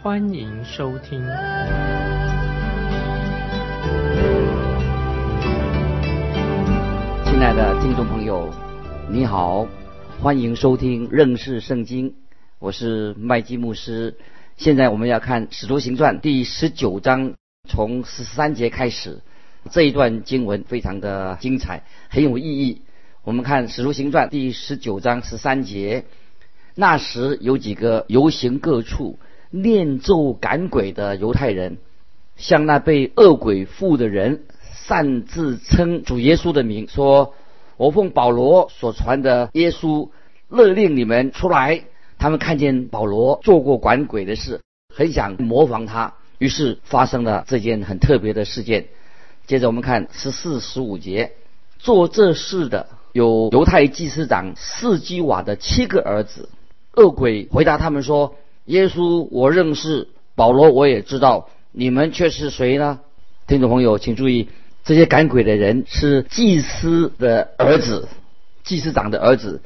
欢迎收听。亲爱的听众朋友，你好，欢迎收听认识圣经，我是麦基牧师。现在我们要看《使徒行传》第十九章，从十三节开始。这一段经文非常的精彩，很有意义。我们看《使徒行传》第十九章十三节，那时有几个游行各处、念咒赶鬼的犹太人，向那被恶鬼附的人擅自称主耶稣的名，说：“我奉保罗所传的耶稣，勒令你们出来。”他们看见保罗做过管鬼的事，很想模仿他，于是发生了这件很特别的事件。接着我们看十四、十五节，做这事的有犹太祭司长四基瓦的七个儿子。恶鬼回答他们说：“耶稣我认识，保罗我也知道，你们却是谁呢？”听众朋友，请注意，这些赶鬼的人是祭司的儿子，祭司长的儿子。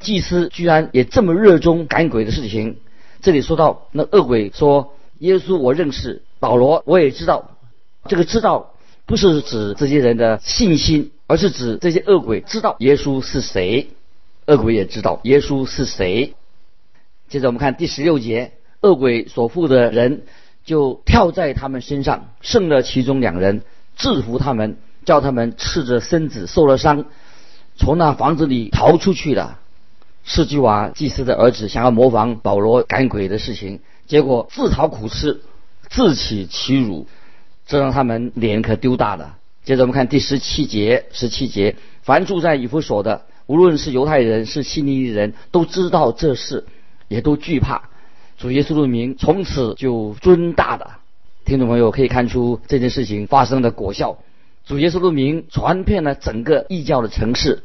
祭司居然也这么热衷赶鬼的事情。这里说到那恶鬼说：“耶稣我认识，保罗我也知道。”这个知道。不是指这些人的信心，而是指这些恶鬼知道耶稣是谁，恶鬼也知道耶稣是谁。接着我们看第十六节，恶鬼所附的人就跳在他们身上，胜了其中两人，制服他们，叫他们赤着身子受了伤，从那房子里逃出去了。施基瓦祭司的儿子想要模仿保罗赶鬼的事情，结果自讨苦吃，自取其辱。这让他们脸可丢大了。接着我们看第十七节，十七节，凡住在以弗所的，无论是犹太人是希利尼人，都知道这事，也都惧怕。主耶稣的名从此就尊大的。听众朋友可以看出这件事情发生的果效。主耶稣的名传遍了整个异教的城市。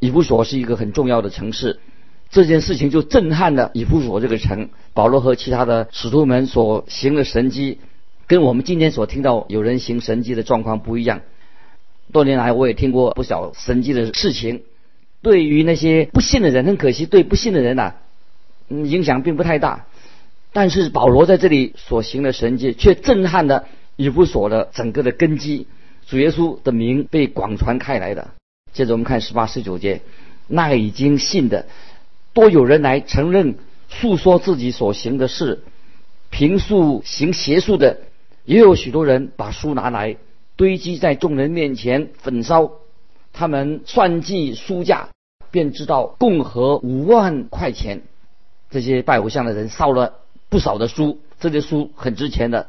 以弗所是一个很重要的城市，这件事情就震撼了以弗所这个城。保罗和其他的使徒们所行的神迹。跟我们今天所听到有人行神迹的状况不一样。多年来，我也听过不少神迹的事情。对于那些不信的人，很可惜，对不信的人呐，嗯影响并不太大。但是保罗在这里所行的神迹，却震撼了以弗所的整个的根基。主耶稣的名被广传开来的。接着我们看十八、十九节，那已经信的，多有人来承认、诉说自己所行的事，平素行邪术的。也有许多人把书拿来堆积在众人面前焚烧，他们算计书价，便知道共合五万块钱。这些拜偶像的人烧了不少的书，这些书很值钱的。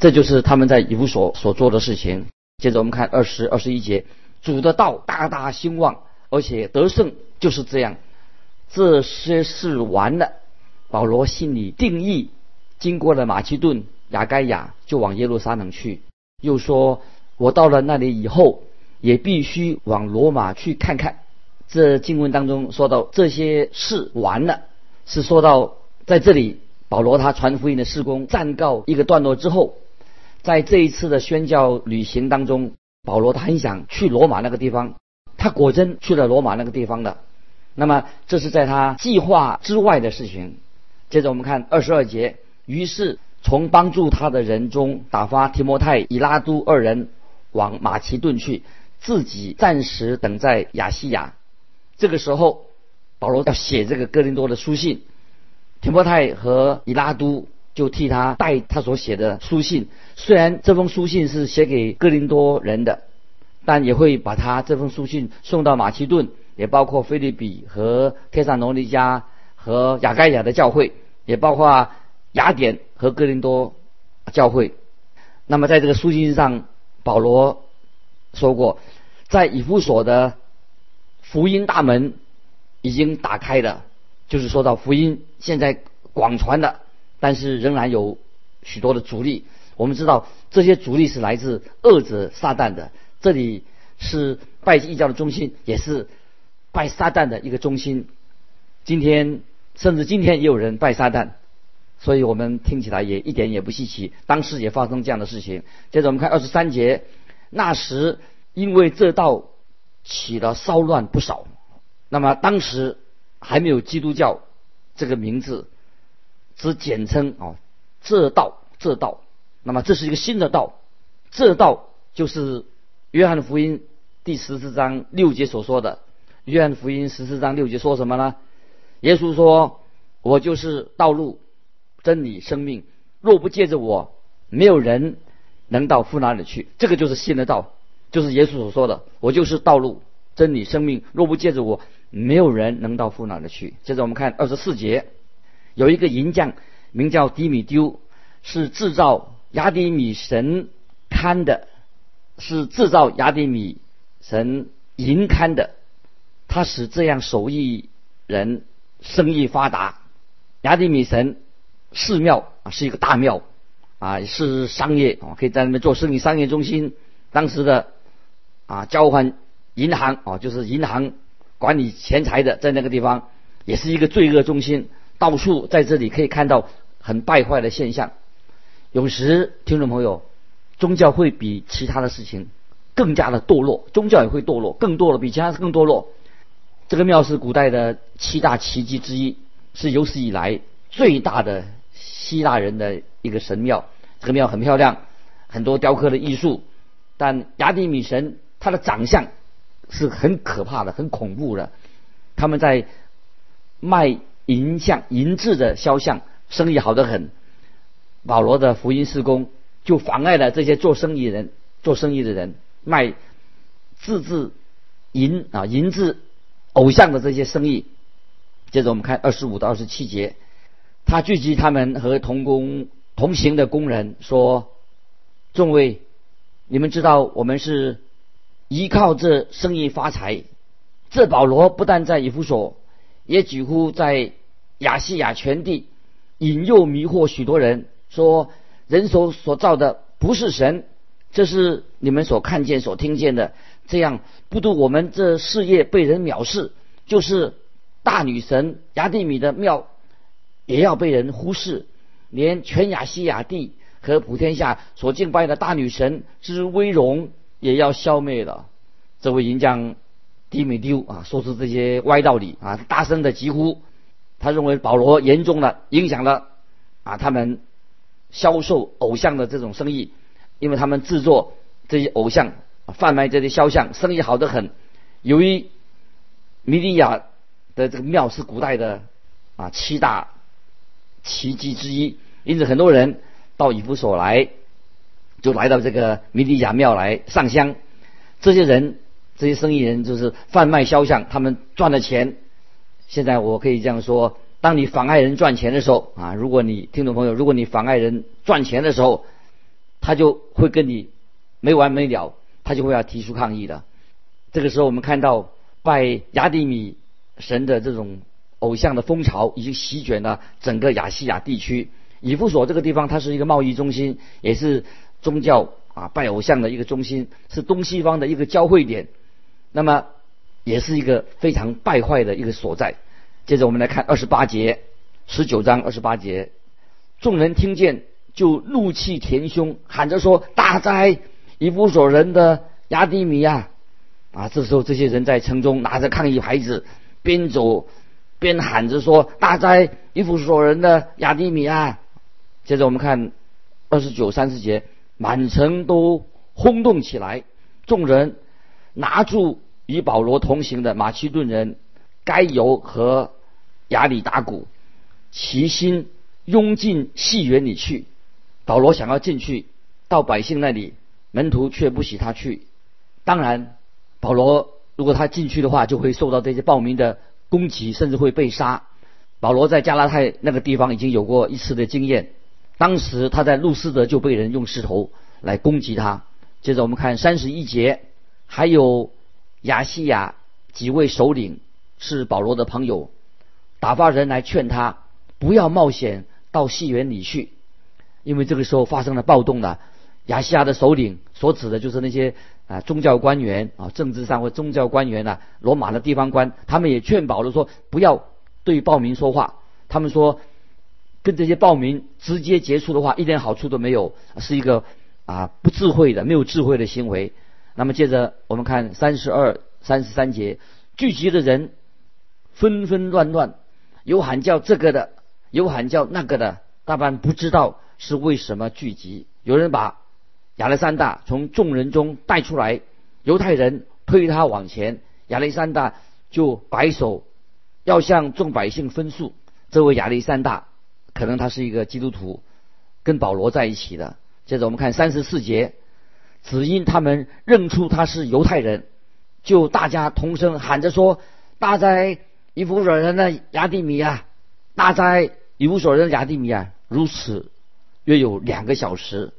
这就是他们在以弗所所做的事情。接着我们看二十二十一节，主的道大大兴旺，而且得胜，就是这样。这些事完了，保罗心里定义，经过了马其顿。雅该亚就往耶路撒冷去，又说：“我到了那里以后，也必须往罗马去看看。”这经文当中说到这些事完了，是说到在这里保罗他传福音的事工暂告一个段落之后，在这一次的宣教旅行当中，保罗他很想去罗马那个地方，他果真去了罗马那个地方的。那么这是在他计划之外的事情。接着我们看二十二节，于是。从帮助他的人中打发提摩太、以拉都二人往马其顿去，自己暂时等在亚细亚。这个时候，保罗要写这个哥林多的书信，提摩太和以拉都就替他带他所写的书信。虽然这封书信是写给哥林多人的，但也会把他这封书信送到马其顿，也包括菲利比和帖撒罗尼加和雅盖亚的教会，也包括。雅典和哥林多教会，那么在这个书信上，保罗说过，在以弗所的福音大门已经打开了，就是说到福音现在广传的，但是仍然有许多的阻力。我们知道这些阻力是来自恶者撒旦的，这里是拜异教的中心，也是拜撒旦的一个中心。今天甚至今天也有人拜撒旦，所以我们听起来也一点也不稀奇。当时也发生这样的事情。接着我们看二十三节，那时因为这道起了骚乱不少，那么当时还没有基督教这个名字，只简称啊这道这道。那么这是一个新的道，这道就是约翰福音第十四章六节所说的。约翰福音十四章六节说什么呢？耶稣说：“我就是道路、真理、生命。若不借着我，没有人能到父那里去。”这个就是新的道，就是耶稣所说的：“我就是道路、真理、生命。若不借着我，没有人能到父那里去。”接着我们看二十四节，有一个银匠名叫迪米丢，是制造雅迪米神龛的，是制造雅迪米神银龛的。他使这样手艺人。生意发达，雅典米神寺庙啊是一个大庙啊，是商业啊，可以在那边做生意，商业中心。当时的啊交换银行啊，就是银行管理钱财的，在那个地方也是一个罪恶中心，到处在这里可以看到很败坏的现象。有时听众朋友，宗教会比其他的事情更加的堕落，宗教也会堕落，更堕落，比其他更堕落。这个庙是古代的七大奇迹之一，是有史以来最大的希腊人的一个神庙。这个庙很漂亮，很多雕刻的艺术。但雅典米神他的长相是很可怕的，很恐怖的。他们在卖银像、银质的肖像，生意好得很。保罗的福音施工就妨碍了这些做生意人、做生意的人卖自制银啊银质。偶像的这些生意，接着我们看二十五到二十七节，他聚集他们和同工同行的工人说：“众位，你们知道我们是依靠这生意发财。这保罗不但在以弗所，也几乎在亚细亚全地引诱迷惑许多人，说人手所造的不是神，这是你们所看见、所听见的。”这样不独我们这事业被人藐视，就是大女神雅蒂米的庙也要被人忽视，连全亚细亚地和普天下所敬拜的大女神之威荣也要消灭了。这位银匠迪米丢啊，说出这些歪道理啊，大声的疾呼，他认为保罗严重的影响了啊他们销售偶像的这种生意，因为他们制作这些偶像。贩卖这些肖像，生意好得很。由于米利亚的这个庙是古代的啊七大奇迹之一，因此很多人到以弗所来，就来到这个米利亚庙来上香。这些人，这些生意人就是贩卖肖像，他们赚了钱。现在我可以这样说：当你妨碍人赚钱的时候啊，如果你听众朋友，如果你妨碍人赚钱的时候，他就会跟你没完没了。他就会要提出抗议的。这个时候，我们看到拜雅典米神的这种偶像的风潮已经席卷了整个亚细亚地区。以弗所这个地方，它是一个贸易中心，也是宗教啊拜偶像的一个中心，是东西方的一个交汇点。那么，也是一个非常败坏的一个所在。接着，我们来看二十八节，十九章二十八节，众人听见就怒气填胸，喊着说：“大灾！”以弗所人的亚迪米亚啊，这时候这些人在城中拿着抗议牌子，边走边喊着说：“大灾！以弗所人的亚迪米亚！”接着我们看二十九、三十节，满城都轰动起来，众人拿住与保罗同行的马其顿人该由和亚里达古，齐心拥进戏园里去。保罗想要进去到百姓那里。门徒却不许他去。当然，保罗如果他进去的话，就会受到这些暴民的攻击，甚至会被杀。保罗在加拉太那个地方已经有过一次的经验，当时他在路斯德就被人用石头来攻击他。接着我们看三十一节，还有亚细亚几位首领是保罗的朋友，打发人来劝他不要冒险到戏园里去。因为这个时候发生了暴动了。亚细亚的首领所指的就是那些啊宗教官员啊，政治上或宗教官员呐，罗马的地方官，他们也劝保罗说不要对暴民说话。他们说跟这些暴民直接接触的话，一点好处都没有，是一个啊不智慧的、没有智慧的行为。那么接着我们看三十二、三十三节，聚集的人纷纷乱乱，有喊叫这个的，有喊叫那个的，大半不知道是为什么聚集。有人把亚历山大从众人中带出来，犹太人推他往前，亚历山大就摆手，要向众百姓分诉。这位亚历山大可能他是一个基督徒，跟保罗在一起的。接着我们看三十四节，只因他们认出他是犹太人，就大家同声喊着说：“大哉以弗所人的亚蒂米啊！大哉以弗所人的亚蒂米啊！”如此约有两个小时。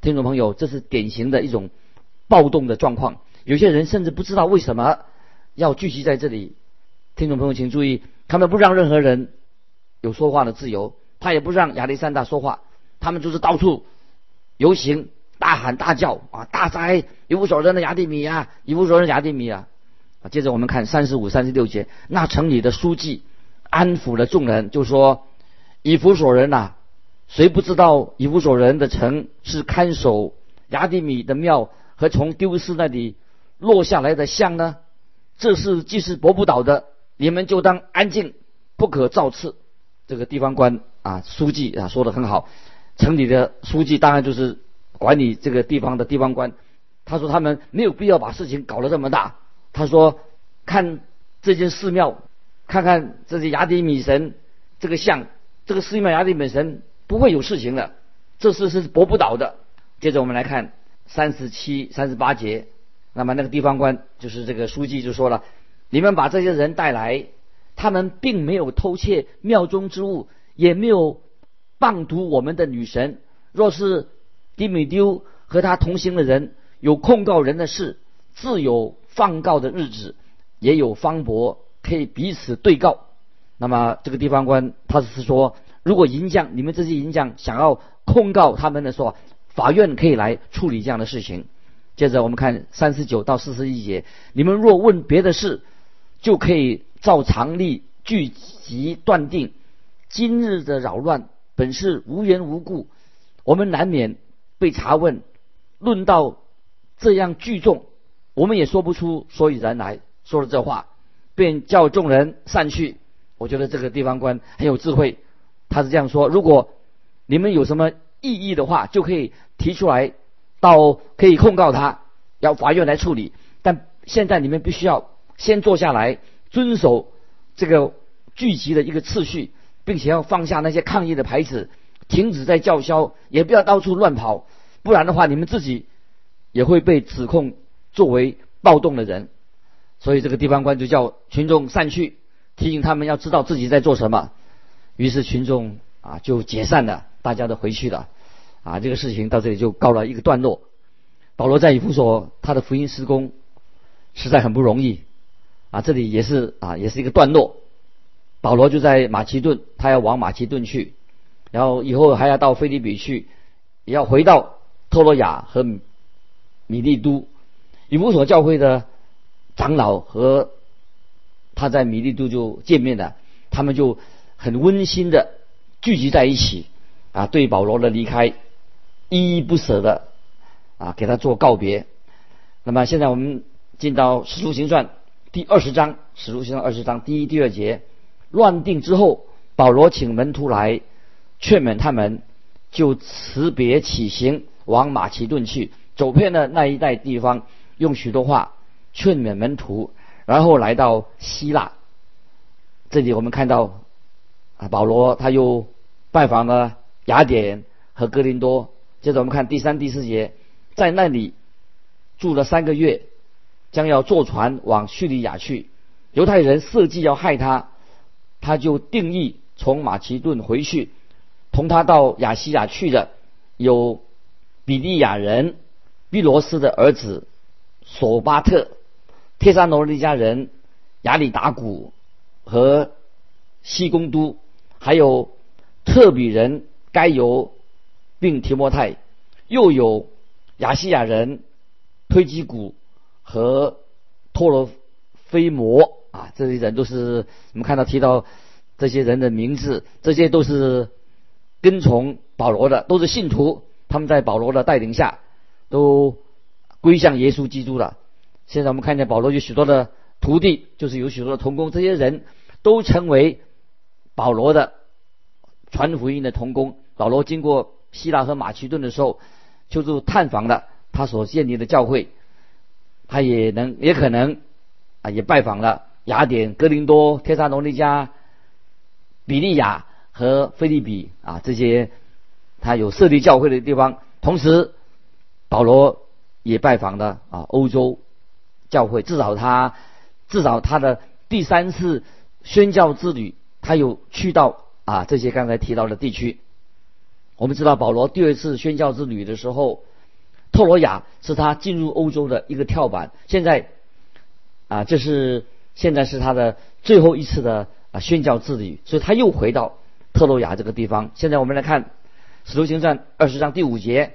听众朋友，这是典型的一种暴动的状况。有些人甚至不知道为什么要聚集在这里。听众朋友，请注意，他们不让任何人有说话的自由，他也不让亚历山大说话，他们就是到处游行、大喊大叫啊！大灾，一无所人的亚蒂米啊！一无所人亚蒂米啊！啊，接着我们看三十五、三十六节，那城里的书记安抚了众人，就说：“以弗所人呐。”谁不知道以弗所人的城是看守雅典米的庙和从丢失那里落下来的像呢？这事既是驳不倒的，你们就当安静，不可造次。这个地方官啊，书记啊，说的很好。城里的书记当然就是管理这个地方的地方官。他说他们没有必要把事情搞得这么大。他说看这间寺庙，看看这些雅典米神这个像，这个寺庙雅典米神。不会有事情的，这事是驳不倒的。接着我们来看三十七、三十八节，那么那个地方官就是这个书记就说了：“你们把这些人带来，他们并没有偷窃庙中之物，也没有谤读我们的女神。若是迪米丢和他同行的人有控告人的事，自有放告的日子，也有方伯可以彼此对告。”那么这个地方官他是说。如果银匠，你们这些银匠想要控告他们的时候，法院可以来处理这样的事情。接着我们看三十九到四十一节，你们若问别的事，就可以照常例聚集断定，今日的扰乱本是无缘无故，我们难免被查问。论到这样聚众，我们也说不出所以然来。说了这话，便叫众人散去。我觉得这个地方官很有智慧。他是这样说：如果你们有什么异议的话，就可以提出来，到可以控告他，要法院来处理。但现在你们必须要先坐下来，遵守这个聚集的一个次序，并且要放下那些抗议的牌子，停止在叫嚣，也不要到处乱跑，不然的话，你们自己也会被指控作为暴动的人。所以这个地方官就叫群众散去，提醒他们要知道自己在做什么。于是群众啊就解散了，大家都回去了，啊，这个事情到这里就告了一个段落。保罗在以弗所他的福音施工实在很不容易，啊，这里也是啊也是一个段落。保罗就在马其顿，他要往马其顿去，然后以后还要到菲利比去，也要回到托罗亚和米利都。以弗所教会的长老和他在米利都就见面了，他们就。很温馨的聚集在一起，啊，对保罗的离开依依不舍的啊，给他做告别。那么现在我们进到《使徒行传》第二十章，《使徒行传》二十章第一、第二节，乱定之后，保罗请门徒来劝勉他们，就辞别起行往马其顿去，走遍了那一带地方，用许多话劝勉门徒，然后来到希腊。这里我们看到。啊保罗他又拜访了雅典和哥林多，接着我们看第三、第四节，在那里住了三个月，将要坐船往叙利亚去。犹太人设计要害他，他就定义从马其顿回去。同他到亚细亚去的有比利亚人毕罗斯的儿子索巴特、帖撒罗尼迦人亚里达古和西公都。还有特比人该由并提摩太，又有亚细亚人推基古和托罗菲摩啊，这些人都是我们看到提到这些人的名字，这些都是跟从保罗的，都是信徒，他们在保罗的带领下都归向耶稣基督了。现在我们看见保罗有许多的徒弟，就是有许多的同工，这些人都成为保罗的传福音的同工。保罗经过希腊和马其顿的时候，就是探访了他所建立的教会，他也能也可能啊，也拜访了雅典、哥林多、帖撒罗尼加、比利亚和菲利比啊这些他有设立教会的地方。同时，保罗也拜访了啊欧洲。教会至少他至少他的第三次宣教之旅，他有去到啊这些刚才提到的地区。我们知道保罗第二次宣教之旅的时候，特罗亚是他进入欧洲的一个跳板。现在啊，这是现在是他的最后一次的啊宣教之旅，所以他又回到特罗亚这个地方。现在我们来看《使徒行传》二十章第五节，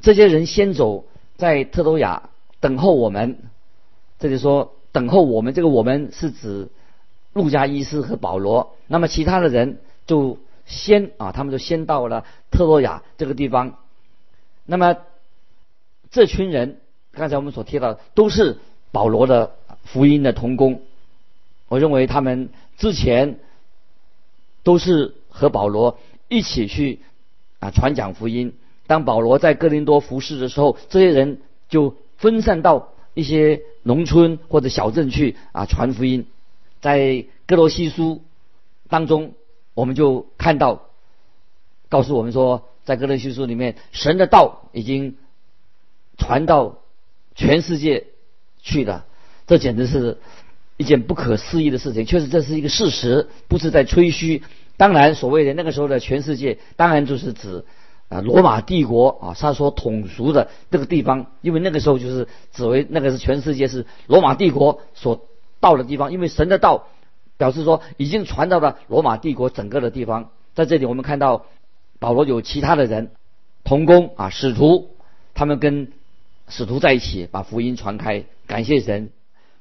这些人先走在特罗亚等候我们。这里说等候我们，这个我们是指路加医师和保罗。那么其他的人就先啊，他们就先到了特洛亚这个地方。那么这群人，刚才我们所提到的，都是保罗的福音的同工。我认为他们之前都是和保罗一起去啊传讲福音。当保罗在哥林多服侍的时候，这些人就分散到。一些农村或者小镇去啊传福音，在哥罗西书当中，我们就看到，告诉我们说，在哥罗西书里面，神的道已经传到全世界去了，这简直是一件不可思议的事情。确实，这是一个事实，不是在吹嘘。当然，所谓的那个时候的全世界，当然就是指。啊，罗马帝国啊，他说统属的这个地方，因为那个时候就是指为那个是全世界是罗马帝国所到的地方，因为神的道表示说已经传到了罗马帝国整个的地方。在这里，我们看到保罗有其他的人同工啊，使徒，他们跟使徒在一起把福音传开，感谢神。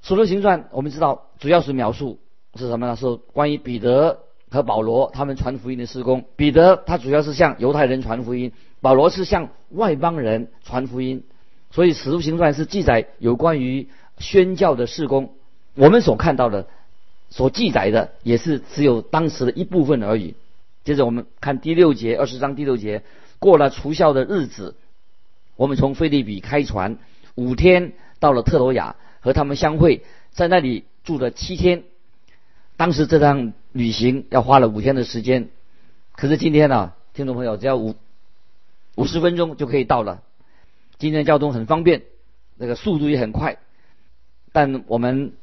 使徒行传我们知道主要是描述是什么呢？是关于彼得。和保罗他们传福音的施工，彼得他主要是向犹太人传福音，保罗是向外邦人传福音，所以使徒行传是记载有关于宣教的事工。我们所看到的、所记载的也是只有当时的一部分而已。接着我们看第六节，二十章第六节，过了除孝的日子，我们从菲利比开船五天到了特罗亚，和他们相会，在那里住了七天。当时这趟旅行要花了五天的时间，可是今天呢，听众朋友只要五五十分钟就可以到了。今天交通很方便，那个速度也很快。但我们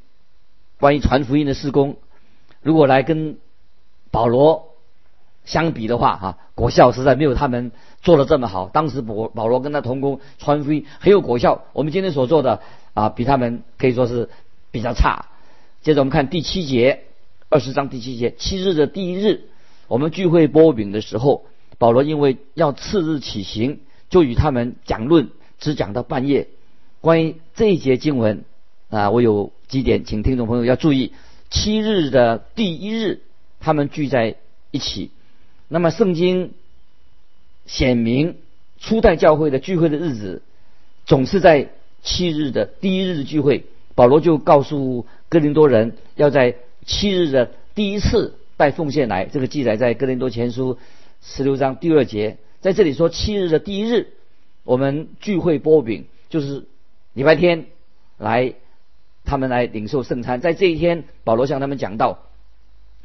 关于传福音的施工，如果来跟保罗相比的话，哈，果效实在没有他们做的这么好。当时保保罗跟他同工传福音很有果效，我们今天所做的啊，比他们可以说是比较差。接着我们看第七节。二十章第七节，七日的第一日，我们聚会波饼的时候，保罗因为要次日起行，就与他们讲论，只讲到半夜。关于这一节经文啊，我有几点，请听众朋友要注意：七日的第一日，他们聚在一起。那么圣经显明初代教会的聚会的日子，总是在七日的第一日聚会。保罗就告诉哥林多人，要在七日的第一次带奉献来，这个记载在哥林多前书十六章第二节。在这里说七日的第一日，我们聚会波饼，就是礼拜天来，他们来领受圣餐。在这一天，保罗向他们讲道，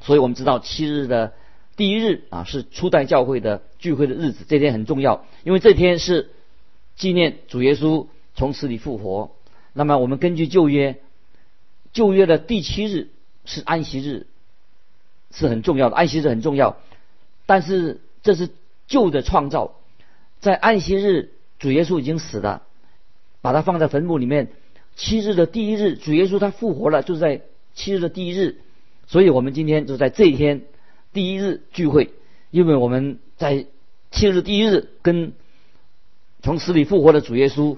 所以我们知道七日的第一日啊，是初代教会的聚会的日子。这天很重要，因为这天是纪念主耶稣从死里复活。那么我们根据旧约，旧约的第七日。是安息日，是很重要的。安息日很重要，但是这是旧的创造。在安息日，主耶稣已经死了，把它放在坟墓里面。七日的第一日，主耶稣他复活了，就是在七日的第一日。所以我们今天就在这一天第一日聚会，因为我们在七日第一日跟从死里复活的主耶稣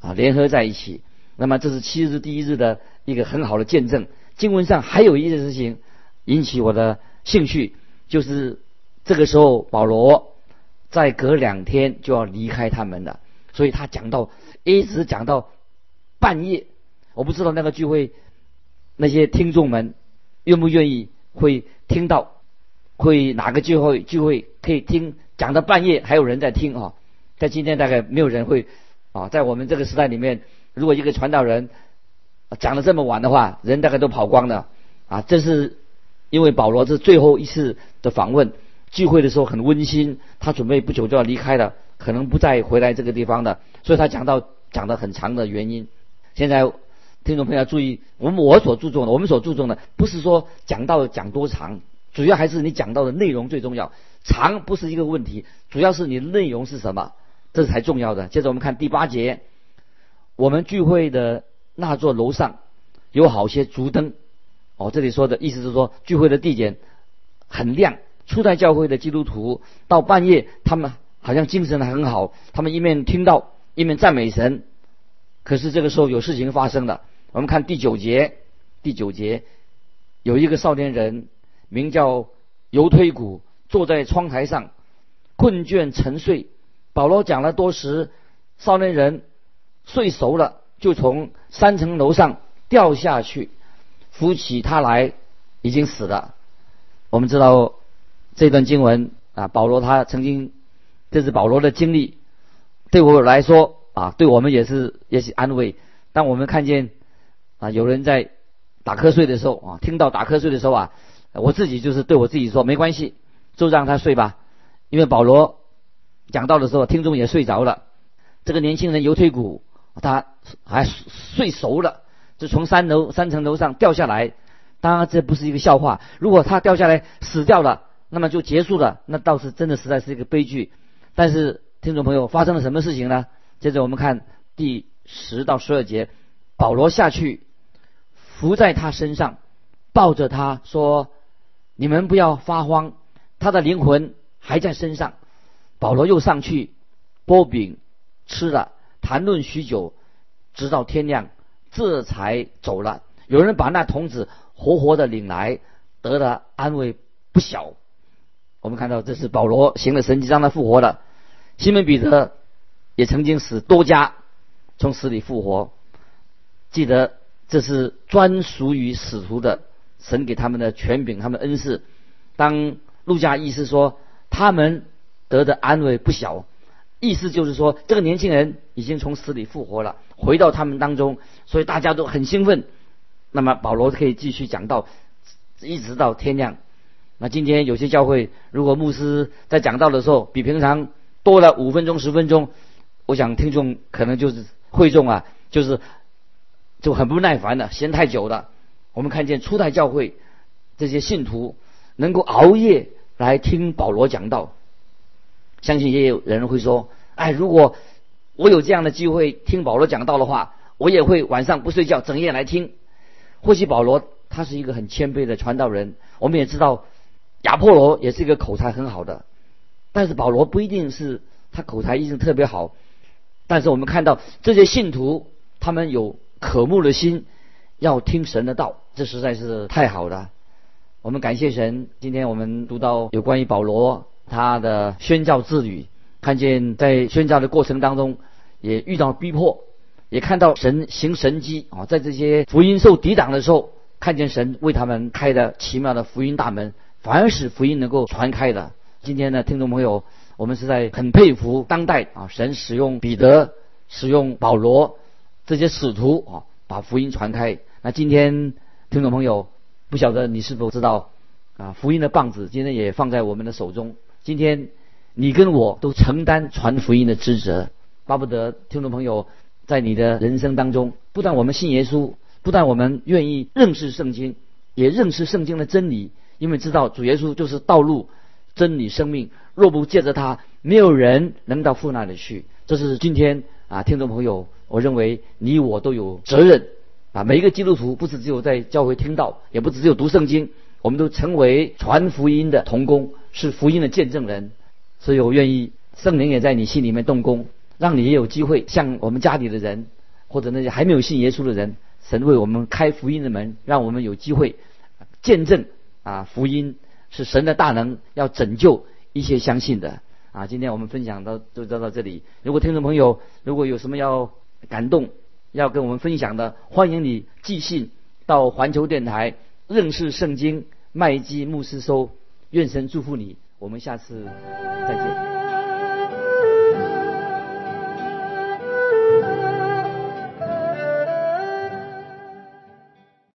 啊联合在一起。那么这是七日第一日的一个很好的见证。经文上还有一件事情引起我的兴趣，就是这个时候保罗再隔两天就要离开他们了，所以他讲到一直讲到半夜。我不知道那个聚会那些听众们愿不愿意会听到，会哪个聚会聚会可以听讲到半夜还有人在听啊？在今天大概没有人会啊，在我们这个时代里面。如果一个传道人讲的这么晚的话，人大概都跑光了啊！这是因为保罗是最后一次的访问聚会的时候很温馨，他准备不久就要离开了，可能不再回来这个地方的，所以他讲到讲的很长的原因。现在听众朋友要注意，我们我所注重的，我们所注重的不是说讲到讲多长，主要还是你讲到的内容最重要。长不是一个问题，主要是你的内容是什么，这才重要的。接着我们看第八节。我们聚会的那座楼上有好些烛灯，哦，这里说的意思是说聚会的地点很亮。初代教会的基督徒到半夜，他们好像精神很好，他们一面听到一面赞美神。可是这个时候有事情发生了。我们看第九节，第九节有一个少年人名叫犹推古，坐在窗台上困倦沉睡。保罗讲了多时，少年人。睡熟了，就从三层楼上掉下去，扶起他来，已经死了。我们知道这段经文啊，保罗他曾经，这是保罗的经历，对我来说啊，对我们也是也是安慰。当我们看见啊有人在打瞌睡的时候啊，听到打瞌睡的时候啊，我自己就是对我自己说，没关系，就让他睡吧。因为保罗讲到的时候，听众也睡着了。这个年轻人犹退股。他还睡熟了，就从三楼三层楼上掉下来。当然，这不是一个笑话。如果他掉下来死掉了，那么就结束了，那倒是真的实在是一个悲剧。但是，听众朋友，发生了什么事情呢？接着我们看第十到十二节，保罗下去伏在他身上，抱着他说：“你们不要发慌，他的灵魂还在身上。”保罗又上去剥饼吃了。谈论许久，直到天亮，这才走了。有人把那童子活活的领来，得了安慰不小。我们看到这是保罗行了神迹，让他复活了。西门彼得也曾经使多家从死里复活。记得这是专属于使徒的神给他们的权柄，他们恩赐。当路加意思说他们得的安慰不小。意思就是说，这个年轻人已经从死里复活了，回到他们当中，所以大家都很兴奋。那么保罗可以继续讲到，一直到天亮。那今天有些教会，如果牧师在讲道的时候比平常多了五分钟、十分钟，我想听众可能就是会众啊，就是就很不耐烦的，嫌太久了。我们看见初代教会这些信徒能够熬夜来听保罗讲道。相信也有人会说：“哎，如果我有这样的机会听保罗讲道的话，我也会晚上不睡觉，整夜来听。”或许保罗他是一个很谦卑的传道人，我们也知道亚波罗也是一个口才很好的，但是保罗不一定是他口才一定特别好。但是我们看到这些信徒，他们有渴慕的心，要听神的道，这实在是太好了。我们感谢神，今天我们读到有关于保罗。他的宣教之旅，看见在宣教的过程当中，也遇到逼迫，也看到神行神迹啊，在这些福音受抵挡的时候，看见神为他们开的奇妙的福音大门，反而使福音能够传开的。今天呢，听众朋友，我们是在很佩服当代啊，神使用彼得、使用保罗这些使徒啊，把福音传开。那今天听众朋友，不晓得你是否知道啊，福音的棒子今天也放在我们的手中。今天，你跟我都承担传福音的职责，巴不得听众朋友在你的人生当中，不但我们信耶稣，不但我们愿意认识圣经，也认识圣经的真理，因为知道主耶稣就是道路、真理、生命。若不借着他，没有人能到父那里去。这是今天啊，听众朋友，我认为你我都有责任啊。每一个基督徒不是只有在教会听到，也不是只有读圣经，我们都成为传福音的童工。是福音的见证人，所以我愿意圣灵也在你心里面动工，让你也有机会向我们家里的人，或者那些还没有信耶稣的人，神为我们开福音的门，让我们有机会见证啊福音是神的大能，要拯救一些相信的啊。今天我们分享到就到到这里。如果听众朋友如果有什么要感动要跟我们分享的，欢迎你寄信到环球电台认识圣经麦基牧师收。愿神祝福你，我们下次再见。